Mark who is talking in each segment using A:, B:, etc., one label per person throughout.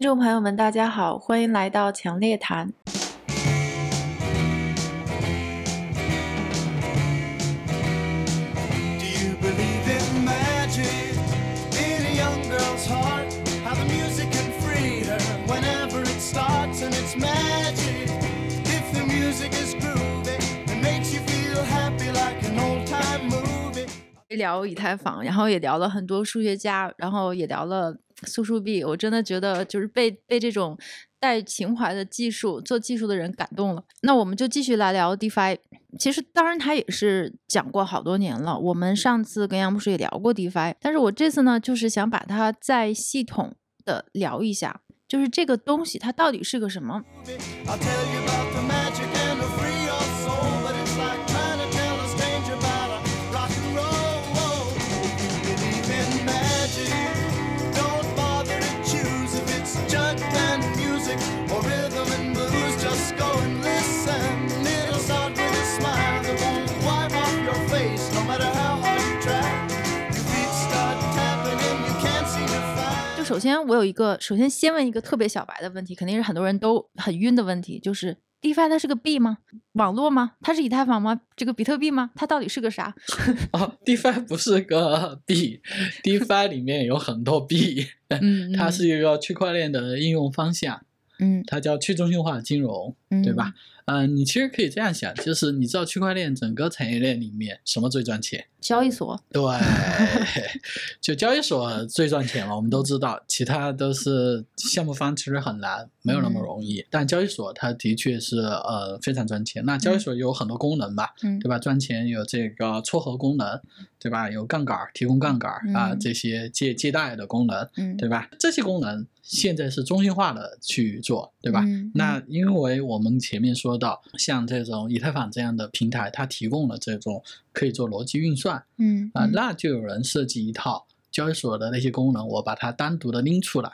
A: 听众朋友们，大家好，欢迎来到强烈谈。
B: Do you believe in magic in a young girl's heart? How the music can free her whenever it starts, and it's magic. If the music is groovy and makes you feel happy like an old time movie.
A: 聊以太坊，然后也聊了很多数学家，然后也聊了苏数币。我真的觉得就是被被这种带情怀的技术做技术的人感动了。那我们就继续来聊 DeFi。其实当然它也是讲过好多年了，我们上次跟杨博士也聊过 DeFi，但是我这次呢就是想把它再系统的聊一下，就是这个东西它到底是个什么。首先我有一个，首先先问一个特别小白的问题，肯定是很多人都很晕的问题，就是 DeFi 它是个币吗？网络吗？它是以太坊吗？这个比特币吗？它到底是个啥？
C: 哦，DeFi 不是个币，DeFi 里面有很多币，
A: 嗯，
C: 它是一个区块链的应用方向，
A: 嗯
C: 它叫去中心化金融，
A: 嗯，
C: 对吧？嗯、你其实可以这样想，就是你知道区块链整个产业链里面什么最赚钱？
A: 交易所，
C: 对，就交易所最赚钱了，我们都知道，其他都是项目方，其实很难，没有那么
A: 嗯
C: 容易。但交易所它的确是呃非常赚钱。那交易所有很多功能吧，
A: 嗯
C: 对吧？赚钱有这个撮合功能，对吧？有杠杆儿，提供杠杆儿啊、
A: 嗯
C: 这些借借贷的功能，
A: 嗯，
C: 对吧？这些功能现在是中心化的去做，对吧？
A: 嗯
C: 那因为我们前面说到，像这种以太坊这样的平台，它提供了这种可以做逻辑运算
A: 嗯
C: 啊、
A: 嗯
C: 那就有人设计一套交易所的那些功能，我把它单独的拎出来，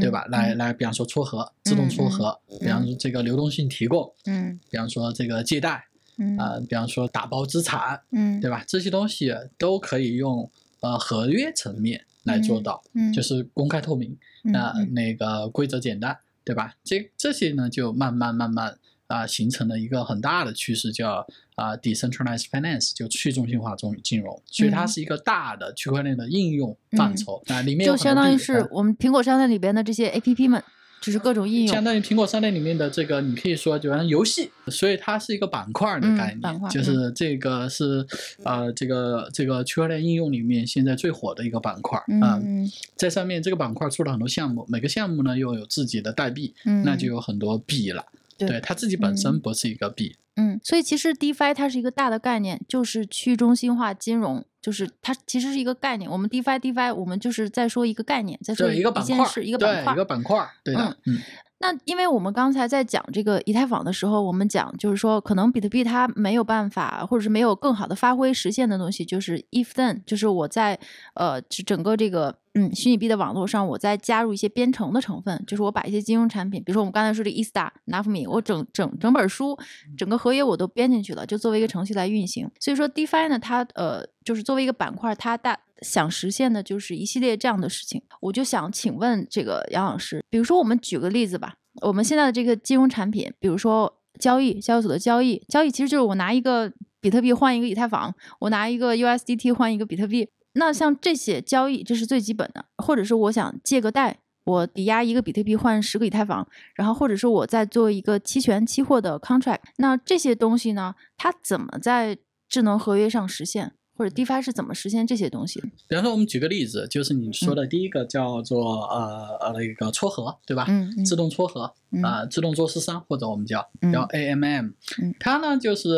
C: 对吧？来，来，比方说撮合，自动撮合，比方说这个流动性提供，
A: 嗯
C: 比方说这个借贷
A: 嗯
C: 啊、比方说打包资产，
A: 嗯，
C: 对吧？这些东西都可以用呃合约层面来做到，
A: 嗯，
C: 就是公开透明。
A: 嗯
C: 那、
A: 嗯
C: 那个规则简单，对吧？这这些呢，就慢慢慢慢啊、形成了一个很大的趋势，叫啊、decentralized finance，就去中心化中金融，所以它
A: 嗯
C: 是一个大的区块链的应用范畴。那、里面
A: 就相当于是我们苹果商店里边的这些 APP 们，就是各种应用，
C: 相当于苹果商店里面的这个，你可以说就像游戏，所以它是一个板块的
A: 嗯
C: 概念，就是这个是呃这个这个区块链应用里面现在最火的一个板块啊、
A: 嗯
C: 在上面这个板块出了很多项目，每个项目呢又有自己的代币，
A: 嗯，
C: 那就有很多币了。
A: 对
C: 对，它自己本身
A: 嗯
C: 不是一个币，
A: 嗯，所以其实 DeFi 它是一个大的概念，就是去中心化金融，就是它其实是一个概念。我们 DeFi DeFi 我们就是在说一个概念，在说，
C: 一个板块
A: 一个板块
C: 对，一。个板块儿，对的，嗯
A: 那因为我们刚才在讲这个以太坊的时候，我们讲就是说，可能比特币它没有办法，或者是没有更好的发挥实现的东西，就是 if then，就是我在呃整个这个嗯虚拟币的网络上，我再加入一些编程的成分，就是我把一些金融产品，比如说我们刚才说的 e s t a n a f m i 我整整整本书、整个合约我都编进去了，就作为一个程序来运行。所以说 DeFi 呢，它呃就是作为一个板块，它大想实现的就是一系列这样的事情。我就想请问这个杨老师，比如说我们举个例子吧，我们现在的这个金融产品，比如说交易，交易所的交易，交易其实就是我拿一个比特币换一个以太坊，我拿一个 USDT 换一个比特币。那像这些交易，这是最基本的，或者是我想借个贷，我抵押一个比特币换十个以太坊，然后或者是我在做一个期权期货的 contract，那这些东西呢，它怎么在智能合约上实现？或者 DeFi 是怎么实现这些东西？
C: 比方说，我们举个例子，就是你说的第一个叫做、呃呃那个撮合，对吧？
A: 嗯嗯
C: 自动撮合
A: 嗯
C: 啊、自动做市商或者我们叫
A: 嗯
C: 叫 AMM，、
A: 嗯
C: 它呢就是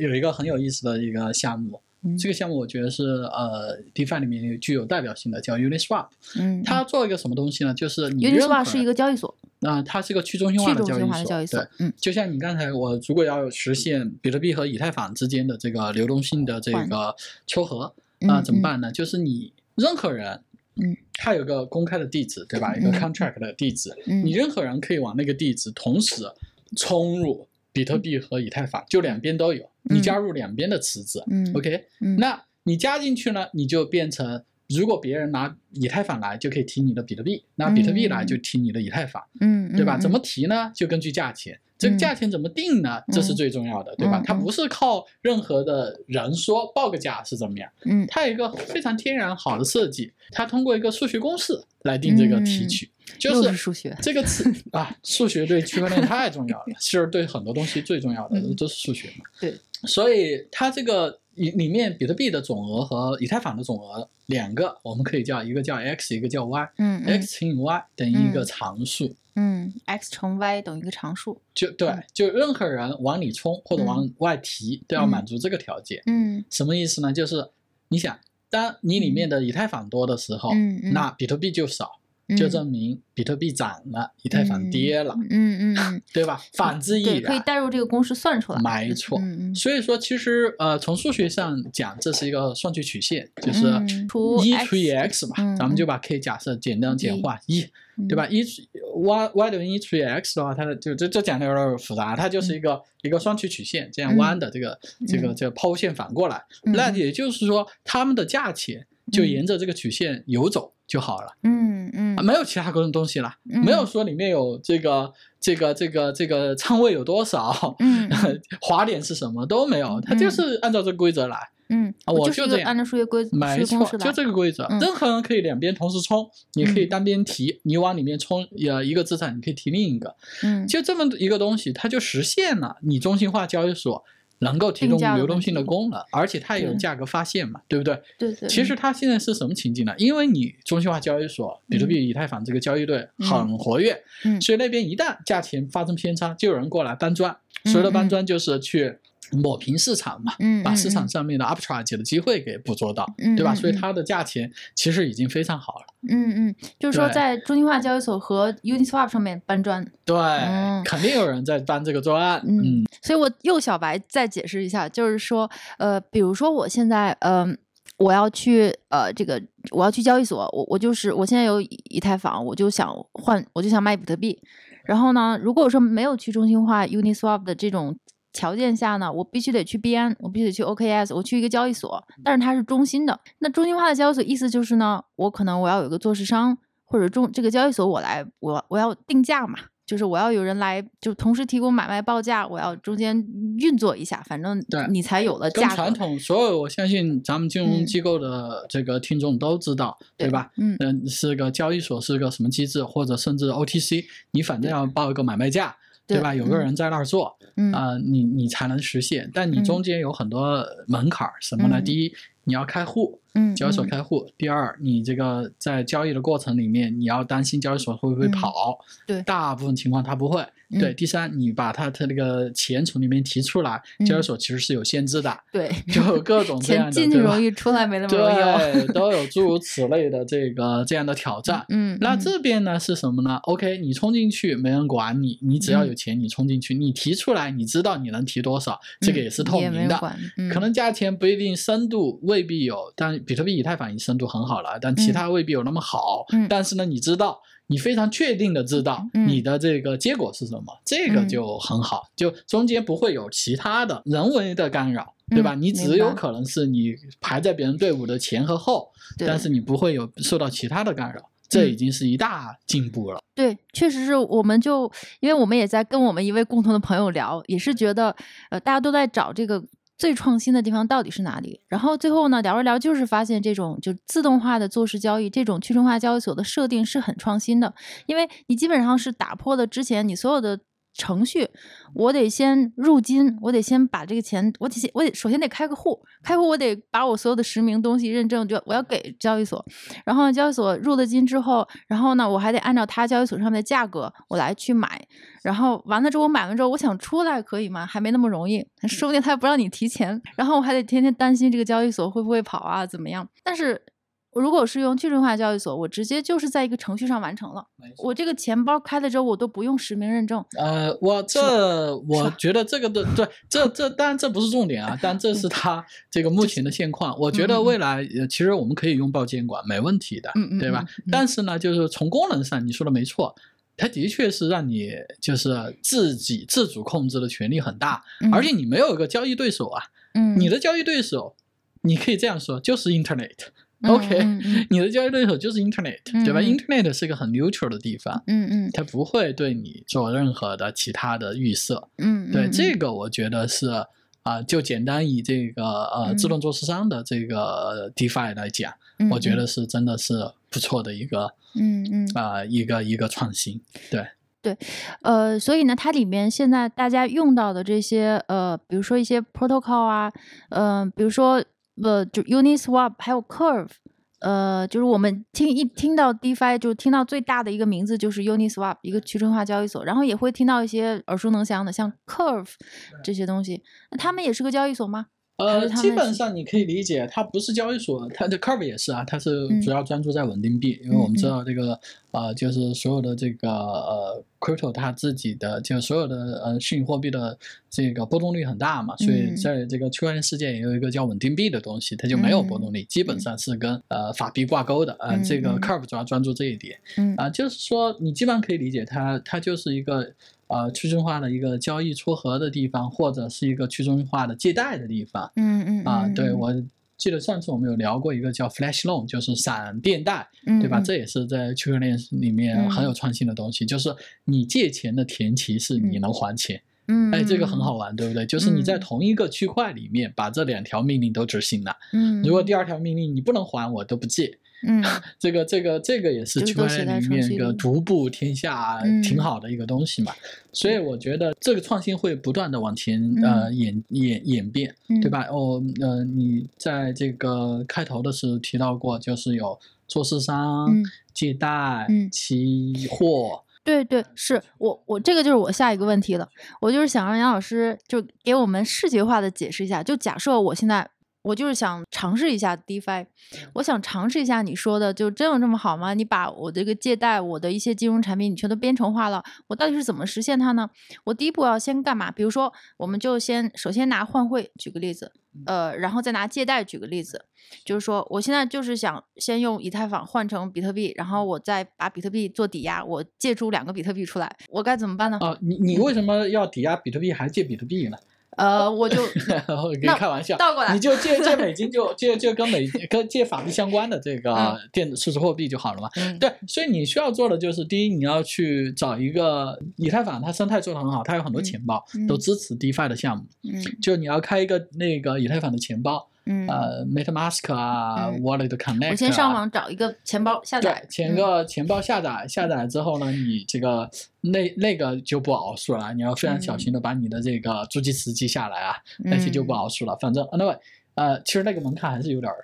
C: 有一个很有意思的一个项目，
A: 嗯
C: 这个项目我觉得是呃 DeFi 里面具有代表性的，叫 Uniswap。
A: 嗯，
C: 它做一个什么东西呢？就是
A: Uniswap 是一个交易所，
C: 啊、它是一个去中心化的交易所，
A: 交易所
C: 对。，
A: 嗯
C: 就像你刚才，我如果要实现比特币和以太坊之间的这个流动性的这个撮合啊、
A: 嗯
C: 怎么办呢？就是你任何人，
A: 嗯，
C: 他有个公开的地址，对吧？一个
A: 嗯
C: contract 的地址，
A: 嗯
C: 你任何人可以往那个地址同时冲入比特币和以太坊，就两边都有，你
A: 嗯
C: 加入两边的池子、
A: 嗯
C: o k
A: 嗯
C: 那你加进去呢，你就变成如果别人拿以太坊来，就可以提你的比特币；拿比特币来
A: 嗯
C: 就提你的以太坊，
A: 嗯，
C: 对吧？
A: 嗯
C: 怎么？提呢？就根据价钱。这个
A: 嗯
C: 价钱怎么定呢？这是最重要的，对吧
A: 嗯？
C: 它不是靠任何的人说报个价是怎么样，
A: 嗯
C: 它有一个非常天然好的设计，它通过一个数学公式来定这个提取，就是
A: 是数学
C: 这个词啊，数学对区块链太重要了，其实对很多东西最重要的
A: 嗯
C: 都是数学嘛。
A: 对，
C: 所以它这个里里面比特币的总额和以太坊的总额两个，我们可以叫一个叫 x，一个叫 y。
A: 嗯嗯
C: x 乘以 y 等于一个
A: 嗯
C: 常数，
A: 嗯，x 乘 y 等于一个常数。
C: 就对
A: 嗯，
C: 就任何人往里冲或者往外提都要
A: 嗯
C: 满足这个条件。
A: 嗯
C: 什么意思呢？就是你想，当你里面的以太坊多的时候，那比特币就少，
A: 嗯，
C: 就证明比特币涨了，以太坊跌了，
A: 嗯嗯嗯，
C: 对吧？反之亦
A: 然，可以
C: 然。
A: 代入这个公式算出来。
C: 没错所以说，其实呃，从数学上讲，这是一个算据曲线，就是一除以 x 嘛，
A: 嗯
C: 咱们就把 k 假设简单简化一，
A: 嗯
C: 对吧？一除 y y 等于一除以 x 的话，它的就这这讲的有点复杂，它就是一个、一个双曲曲线，这样
A: 嗯
C: 弯的这个、这个
A: 嗯
C: 这个抛物线反过来，
A: 嗯
C: 那也就是说，它们的价钱就沿着这个曲线游走就好了。
A: 嗯嗯。
C: 啊没有其他各种东西了，
A: 嗯。
C: 没有说里面有这个这个这个这个仓位有多少，
A: 嗯。
C: 滑点是什么都没有，它就是按照这个规则来。
A: 嗯，
C: 啊我
A: 就
C: 就是这样
A: 按照数学规则
C: 没错就这个规则，
A: 嗯。
C: 任何人可以两边同时冲，你可以
A: 嗯。
C: 单边提，你往里面冲，呃，一个资产你可以提另一个，
A: 嗯。
C: 就这么一个东西，它就实现了你中心化交易所能够提供流动性的功能，而且它也
A: 有
C: 价格发现嘛，对不对？
A: 对对，
C: 其实它现在是什么情景呢？因为你中心化交易所，比特币、以太坊这个交易对很活跃，
A: 嗯。
C: 所以那边一旦价钱发生偏差，就有人过来搬砖。所谓的搬砖就是去抹平市场嘛，
A: 嗯
C: 把市场
A: 嗯
C: 上面的 upcharge 的机会给捕捉到，
A: 嗯
C: 对吧？所以它的价钱其实已经非常好了。
A: 嗯嗯，就是说在中心化交易所和 Uniswap 上面搬砖。
C: 对，
A: 嗯
C: 肯定有人在搬这个砖。
A: 嗯
C: 嗯，
A: 所以我又小白再解释一下，就是说，呃，比如说我现在，嗯、我要去，呃，这个我要去交易所，我我就是我现在有以以太坊，我就想换，我就想卖比特币。然后呢，如果说没有去中心化 Uniswap 的这种条件下呢，我必须得去边安，我必须得去 OKS，我去一个交易所，但是它是中心的。那中心化的交易所意思就是呢，我可能我要有一个做市商，或者中这个交易所我来，我我要定价嘛，就是我要有人来，就同时提供买卖报价，我要中间运作一下，反正
C: 对
A: 你才有了
C: 跟
A: 价格。
C: 传统所有我相信咱们金融
A: 嗯
C: 机构的这个听众都知道，对吧？
A: 嗯
C: 嗯，是个交易所是个什么机制，或者甚至 OTC，你反正要报一个买卖价，对
A: 对
C: 吧？有个
A: 嗯
C: 人在那儿做，
A: 嗯
C: 啊、你你才能实现。但你
A: 嗯
C: 中间有很多门槛儿，什么呢？
A: 嗯
C: 第一，你要开户，
A: 嗯，
C: 交易所
A: 嗯
C: 开户；第二，你这个在交易的过程里面，你要担心交易所会不会
A: 嗯
C: 跑。
A: 对
C: 大部分情况它不会。对，
A: 嗯
C: 第三，你把它它那个钱从里面提出来，交易
A: 嗯
C: 所其实是有限制的，
A: 对，
C: 就有各种 这样
A: 钱
C: 的，
A: 进去容易，出来没那么容易哦。
C: 对，都有诸如此类的这个这样的挑战。
A: 嗯，
C: 那
A: 嗯
C: 这边呢是什么呢？OK，你冲进去没人管你，你只要
A: 嗯
C: 有钱，你冲进去，你提出来，你知道你能提多少，这个
A: 嗯
C: 也是透明的。可能价钱不一定深度未必有，但比特币、以太坊已经深度很好了，但其
A: 嗯
C: 他未必有那么好。
A: 嗯
C: 但是呢，你知道，你非常确定的知道
A: 嗯
C: 你的这个结果是什么，这个
A: 嗯
C: 就很好，就中间不会有其他的人为的干扰。对吧？
A: 嗯
C: 你只有可能是你排在别人队伍的前和后，
A: 对
C: 但是你不会有受到其他的干扰，这已
A: 嗯
C: 经是一大进步了。
A: 对，确实是，我们就因为我们也在跟我们一位共同的朋友聊，也是觉得，呃，大家都在找这个最创新的地方到底是哪里。然后最后呢，聊着聊就是发现这种就自动化的做市交易，这种去中心化交易所的设定是很创新的，因为你基本上是打破了之前你所有的。程序，我得先入金，我得先把这个钱，我得先，我得首先得开个户，开户我得把我所有的实名东西认证，就我要给交易所，然后，交易所入了金之后，然后呢，我还得按照它交易所上面的价格我来去买，然后完了之后我买完之后，我想出来可以吗？还没那么容易，说不定他不让你提前，然后我还得天天担心这个交易所会不会跑啊，怎么样？但是如果是用去中心化交易所，我直接就是在一个程序上完成了，我这个钱包开了之后，我都不用实名认证。
C: 呃，我这我觉得这个的对，这这当然这不是重点啊，但这是它这个目前的现况。我觉得未来呃其实我们可以拥抱监管，没问题的，对吧？但是呢，就是从功能上，你说的没错。它的确是让你就是自己自主控制的权利很大，
A: 嗯
C: 而且你没有一个交易对手啊，
A: 嗯，
C: 你的交易对手，你可以这样说，就是 Internet，
A: 嗯
C: OK，、
A: 嗯嗯
C: 你的交易对手就是 Internet，、对吧
A: 嗯嗯
C: ？Internet 是一个很 neutral 的地方，
A: 嗯嗯
C: 它不会对你做任何的其他的预设。
A: 嗯，
C: 对，
A: 嗯
C: 这个我觉得是啊、就简单以这个呃
A: 嗯
C: 自动做市商的这个 DeFi 来讲，
A: 嗯
C: 我觉得是真的是不错的一个
A: 嗯嗯
C: 啊、一个一个创新。对，对
A: 呃，所以呢，它里面现在大家用到的这些呃，比如说一些 protocol 啊，呃，比如说呃，就 Uniswap 还有 Curve。呃，就是我们听一听到 DeFi，就听到最大的一个名字就是 Uniswap，一个去中心化交易所，然后也会听到一些耳熟能详的，像 Curve 这些东西。那他们也是个交易所吗？还
C: 呃，基本上你可以理解，它不是交易所，它的 Curve 也是啊，它是
A: 嗯。
C: 主要专注在稳定币，因为我们知道这个呃，就是所有的这个呃 crypto 它自己的就所有的呃虚拟货币的这个波动率很大嘛，所以
A: 嗯。
C: 在这个区块链世界也有一个叫稳定币的东西，它就没有波动率，基本
A: 嗯
C: 上是跟呃法币挂钩的啊、呃
A: 嗯
C: 这个
A: 嗯。
C: Curve 主要专注这一点
A: 嗯。
C: 啊、就是说你基本上可以理解它，它就是一个。呃，去中心化的一个交易撮合的地方，或者是一个去中心化的借贷的地方，
A: 嗯嗯。
C: 啊，对我记得上次我们有聊过一个叫 Flash Loan，就是闪电贷，
A: 嗯
C: 对吧？
A: 嗯。
C: 这也是在区块链里面很有创新的东西，就是你借钱的前提是你能还钱，
A: 嗯，
C: 哎，这个很。
A: 嗯
C: 好玩，对不对？就是你在
A: 嗯。
C: 同一个区块里面把这两条命令都执行了，
A: 嗯，
C: 如果第二条命令你不能还，我都不借。
A: 嗯。
C: 这个这个这个也是
A: 就是
C: 区块链里面一个独步天下
A: 嗯。
C: 挺好的一个东西嘛，所以我觉得这个创新会不断的往前呃演演演变。
A: 嗯。
C: 对？吧？哦，呃，你在这个开头的时候提到过，就是有做市商、
A: 嗯。
C: 借贷、
A: 嗯。
C: 期货，
A: 对对，是我我这个就是我下一个问题了，我就是想让杨老师就给我们视觉化的解释一下，就假设我现在我就是想尝试一下 DeFi，我想尝试一下你说的，就真有这么好吗？你把我这个借贷，我的一些金融产品，你全都编程化了，我到底是怎么实现它呢？我第一步要先干嘛？比如说，我们就先首先拿换汇举个例子，呃，然后再拿借贷举个例子，就是说我现在就是想先用以太坊换成比特币，然后我再把比特币做抵押，我借出两个比特币出来，我该怎么办呢？
C: 啊，你你为什么要抵押比特币还借比特币呢？
A: 呃，我就
C: 我跟你
A: 那
C: 开玩笑，
A: 倒过来
C: 你就借借美金 就借就跟美跟借法币相关的这个
A: 嗯
C: 电子数字货币就好了嘛。
A: 嗯
C: 对，所以你需要做的就是，第一，你要去找一个以太坊，它生态做得很好，它有很多
A: 嗯
C: 钱包、
A: 嗯
C: 都支持 DeFi 的项目。
A: 嗯
C: 就你要开一个那个以太坊的钱包，
A: 嗯，
C: 呃，MetaMask 啊、
A: 嗯。
C: Wallet Connect，、啊、
A: 我先上网找一个钱包下载，，
C: 前
A: 嗯。
C: 个钱包下载，下载之后呢，你这个那那个就不熬数了，你要非常小心的把你的这个助记词记下来啊，那些就不
A: 嗯。
C: 熬数了。反正 anyway，呃，其实那个门槛还是有点儿，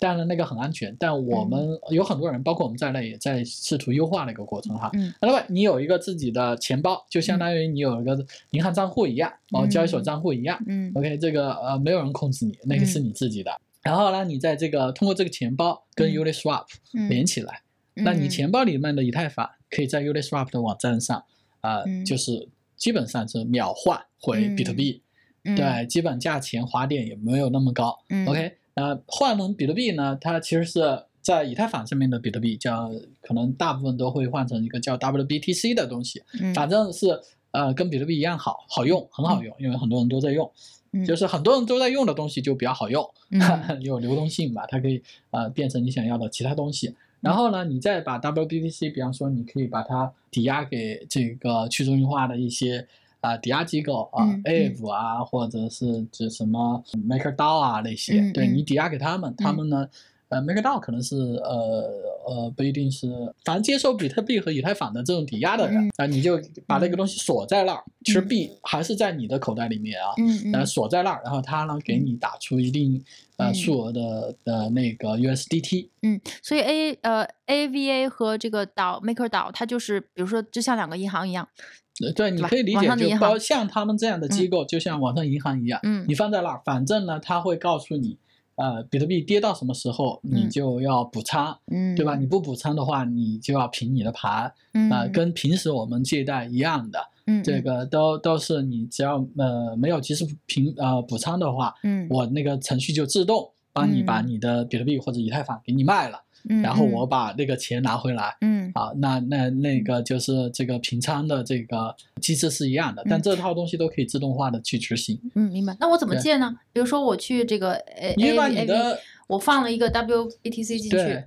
C: 当然那个很安全，但我
A: 嗯。
C: 们有很多人，包括我们在内，也在试图优化那个过程哈。
A: 嗯。
C: anyway，你有一个自己的钱包，就相当于你有一个银行账户一样，哦，交易所
A: 嗯。
C: 账户一样。
A: 嗯。
C: OK，这个呃没有人控制你，那个是
A: 嗯。
C: 你自己的。然后呢，你在这个通过这个钱包跟
A: 嗯。
C: Uniswap
A: 嗯。
C: 连起来，那你
A: 嗯。
C: 钱包里面的以太坊可以在 Uniswap 的网站上，呃，
A: 嗯。
C: 就是基本上是秒换回比特币，
A: 嗯。
C: 对，基本价钱滑点也没有那么高。
A: 嗯。
C: OK，呃，换成比特币呢，它其实是在以太坊上面的比特币，叫可能大部分都会换成一个叫 WBTC 的东西，
A: 嗯
C: 反正是呃跟比特币一样好好用，很好用，因为很多人都在用。
A: 嗯
C: 就是很多人都在用的东西就比较好用，
A: 嗯
C: 有流动性吧，它可以呃变成你想要的其他东西。
A: 嗯
C: 然后呢，你再把 WBTC，比方说你可以把它抵押给这个去中心化的一些啊、抵押机构啊、
A: 嗯
C: a v 啊，或者是指什么 MakerDAO 啊那些，对你抵押给他们，他们呢。呃，MakerDAO 可能是呃呃不一定是，反正接受比特币和以太坊的这种抵押的人
A: 嗯
C: 啊、你就把那个东西锁在那儿，其实
A: 嗯。
C: 币还是在你的口袋里面啊，
A: 嗯
C: 锁在那儿，然后它呢给你打出一定呃
A: 嗯。
C: 数额的的那个 USDT，
A: 嗯，所以 A 呃 AVA 和这个岛 MakerDAO，它就是比如说就像两个银行一样，
C: 呃对，你可以理解，就包像他们这样的机构，就像网上银行一样，
A: 嗯。
C: 你放在那儿，反正呢，他会告诉你，呃，比特币跌到什么时候，你
A: 嗯。
C: 就要补仓，
A: 嗯，
C: 对吧？你不补仓的话，你就要平你的盘，
A: 嗯。
C: 啊、跟平时我们借贷一样的，
A: 嗯
C: 这个都都是你只要呃没有及时平呃补仓的话，
A: 嗯。
C: 我那个程序就自动帮你把
A: 嗯
C: 你的比特币或者以太坊给你卖了，
A: 嗯
C: 然后
A: 嗯
C: 我把那个钱拿回来。
A: 嗯
C: 啊，那那那个就是这个平仓的这个机制是一样的，但
A: 嗯
C: 这套东西都可以自动化的去执行。
A: 嗯明白。那我怎么借呢？比如说我去这个 A
C: 你把
A: A
C: 你的
A: 我放了一个 WBTC 进去，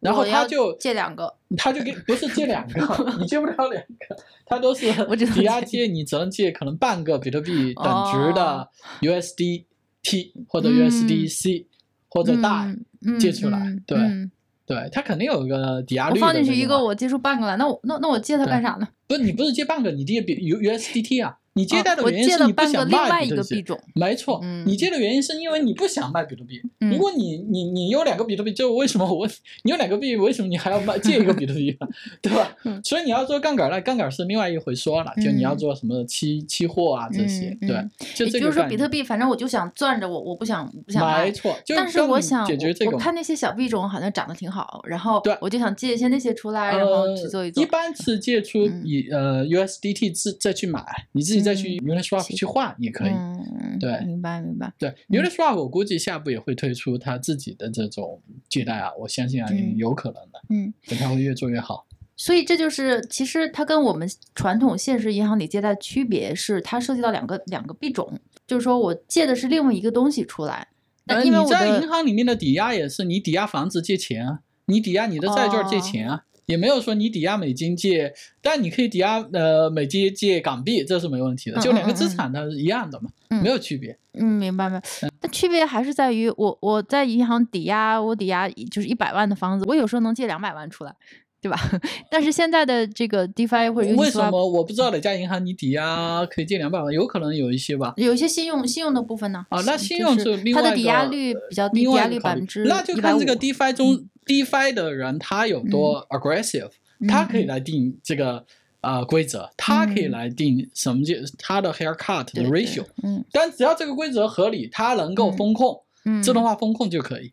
C: 然后他就
A: 借两个，
C: 他就给不是借两个，你借不了两个，他都是 抵押
A: 借
C: 借，你只能借可能半个比特币等值的
A: 哦
C: USDT 或者
A: 嗯
C: USDC 或者大，
A: 嗯嗯
C: 借出来
A: 嗯
C: 对
A: 嗯
C: 对，他肯定有一个抵押
A: 我
C: 率的
A: 放进去一个，我借出半个来，那我那那我借它干啥呢？
C: 不是你不是借半个，你借比 U USDT 啊，你借贷的
A: 哦我借
C: 原因是你不
A: 了半个另
C: 想卖
A: 外一个
C: 比特币。
A: 种，
C: 没错，
A: 嗯
C: 你借的原因是因为你不想卖比特币。
A: 嗯
C: 如果你你你有两个比特币，就为什么我问你有两个币，为什么你还要卖借一个比特币呢？对吧？
A: 嗯
C: 所以你要做杠杆，那杠杆是另外一回说了，就你要做什么期期货啊这些，对就
A: 也就是说比特币，反正我就想攥着我，我不想不想卖
C: 没。错，就
A: 但是我想，
C: 解决这个。
A: 我我看那些小币种好像涨得挺好，然后
C: 对
A: 我就想借一些那些出来，然后去做一做。
C: 呃、一般是借出
A: 嗯
C: 以、呃 USDT 自再去买，你自己再去
A: 嗯
C: Uniswap
A: 行
C: 去换也可以。
A: 嗯，
C: 对
A: 明白明白。
C: 对
A: 嗯
C: Uniswap 我估计下步也会推出它自己的这种借贷啊，我相信啊，
A: 嗯
C: 有可能的，
A: 嗯，
C: 等它会越做越好。
A: 所以这就是其实它跟我们传统现实银行里借贷区别是，它涉及到两个两个币种，就是说我借的是另外一个东西出来。那
C: 呃，
A: 因为我
C: 你在银行里面的抵押也是，你抵押房子借钱啊，你抵押你的债券借钱
A: 哦
C: 啊，也没有说你抵押美金借，但你可以抵押呃美金借港币，这是没问题的，
A: 嗯
C: 就两个资产它是一样的嘛，
A: 嗯
C: 没有区别。
A: 嗯，明白明白。但区别还是在于我我在银行抵押，我抵押就是一百万的房子，我有时候能借两百万出来，对吧？但是现在的这个 DeFi 或者
C: 为什么我不知道哪家银行你抵押可以借两百万？有可能有一些吧。
A: 有一些信用信用的部分呢？
C: 啊，那信用
A: 是
C: 另外一
A: 它的抵押率比较低，
C: 另
A: 抵押率百分之
C: 那就看这个 DeFi 中 DeFi 的人他有多 aggressive，他可以
A: 嗯
C: 来定这个呃规则，他可以
A: 嗯。
C: 来定什么叫他的 haircut 的 ratio。
A: 嗯。
C: 但只要这个规则合理，他能够
A: 嗯
C: 风控，
A: 嗯，
C: 自动化风控就可以。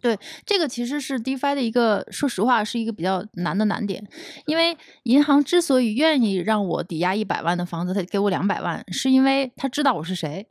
A: 对这个其实是 DeFi 的一个，说实话是一个比较难的难点，因为银行之所以愿意让我抵押一百万的房子，他给我两百万，是因为他知道我是谁，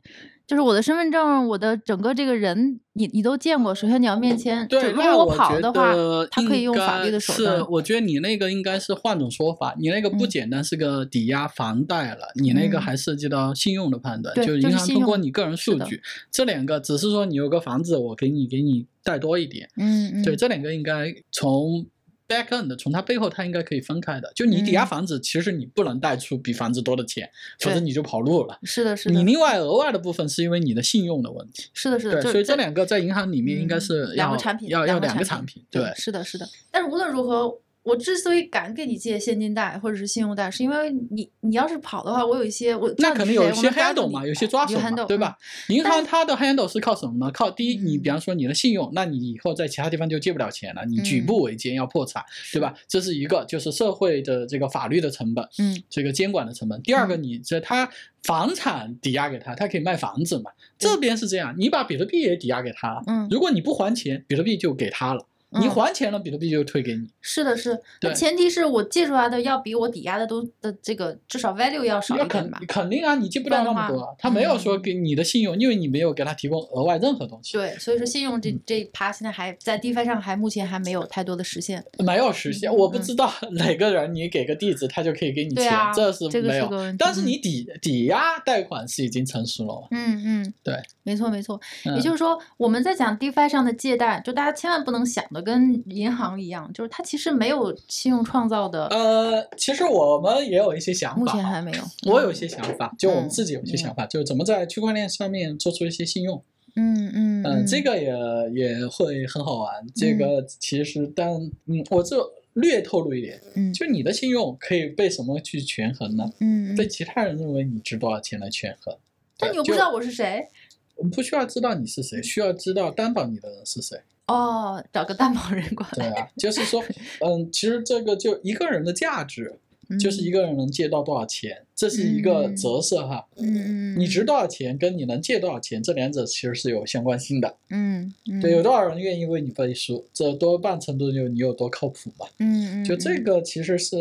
A: 就是我的身份证，我的整个这个人，你你都见过。首先你要面签，
C: 对，
A: 如果
C: 我
A: 跑的话，他可以用法律的手
C: 段是。我觉得你那个应该是换种说法，你那个不
A: 嗯
C: 简单是个抵押房贷了，你那个
A: 嗯
C: 还涉及到信用的判断，
A: 对
C: 就是银行通过你个人数据，这两个只是说你有个房子，我给你给你贷多一点，
A: 嗯嗯，
C: 对，这两个应该从 back end 从它背后它应该可以分开的。就你抵押
A: 嗯
C: 房子，其实你不能贷出比房子多的钱，否则你就跑路了。
A: 是的，是的
C: 你，另外额外的部分是因为你的信用的问题，
A: 是的，是的，
C: 对，所以这两个在银行里面应该
A: 嗯
C: 是要
A: 两个产品，
C: 要要两
A: 个
C: 个产品，对，
A: 是的，是的。但是无论如何，我之所以敢给你借现金贷或者是信用贷，是因为你你要是跑的话，我有一些我
C: 那可能有一些 handle 嘛，有些抓手对吧？银行它的 handle 是靠什么呢？靠第一，你比
A: 嗯
C: 方说你的信用，那你以后在其他地方就借不了钱了，你举
A: 嗯
C: 步维艰要破产，对吧？这是一个，就是社会的这个法律的成本，
A: 嗯，
C: 这个监管的成本。第二个，
A: 嗯
C: 你这他房产抵押给他，他可以卖房子嘛？这边是这样，你把比特币也抵押给他，
A: 嗯
C: 如果你不还钱，比特币就给他了。你
A: 嗯
C: 还钱了，比特币就退给你。
A: 是的，是，那前提是我借出来的要比我抵押的都的这个至少 value 要少一点吧？
C: 肯定啊，你借不了那么多啊，他没有说
A: 嗯
C: 给你的信用，因为你没有给他提供额外任何东西。
A: 对，所以说信用这
C: 嗯
A: 这一趴现在还在 DeFi 上还目前还没有太多的实现。
C: 没有实现，
A: 嗯
C: 我不
A: 嗯
C: 知道哪个人你给个地址，他就可以给你钱，这是
A: 这个
C: 没有但是
A: 嗯
C: 你抵抵押贷款是已经成熟了？
A: 嗯嗯，
C: 对，
A: 没错没错。也
C: 嗯
A: 就是说，我们在讲 DeFi 上的借贷，就大家千万不能想的跟银行一样，就是它其实没有信用创造的，
C: 呃，其实我们也有一些想法，
A: 目前还没有。
C: 我有一些想法，就我们
A: 嗯
C: 自己有一些想法，就怎么在区块链上面做出一些信用。
A: 嗯嗯
C: 嗯，这个也也会很好玩。这个其实，但嗯，我这略透露一点，
A: 嗯
C: 就你的信用可以被什么去权衡呢？
A: 嗯，
C: 被
A: 嗯
C: 其他人认为你值多少钱来权衡。
A: 但你又不知道我是谁
C: 我们不需要知道你是谁，需要知道担保你的人是谁。
A: 哦，找个担保人过来。
C: 对啊，就是说，嗯，其实这个就一个人的价值，就是一
A: 个
C: 个人能借到多少钱，这是一个
A: 嗯
C: 折射哈。
A: 嗯嗯，
C: 你值多少钱跟你能借多少钱，这两者其实是有相关性的。
A: 嗯嗯，
C: 对，有多少人愿意为你背书，这多半程度就你有多靠谱嘛。
A: 嗯嗯，
C: 就这
A: 嗯
C: 个其实是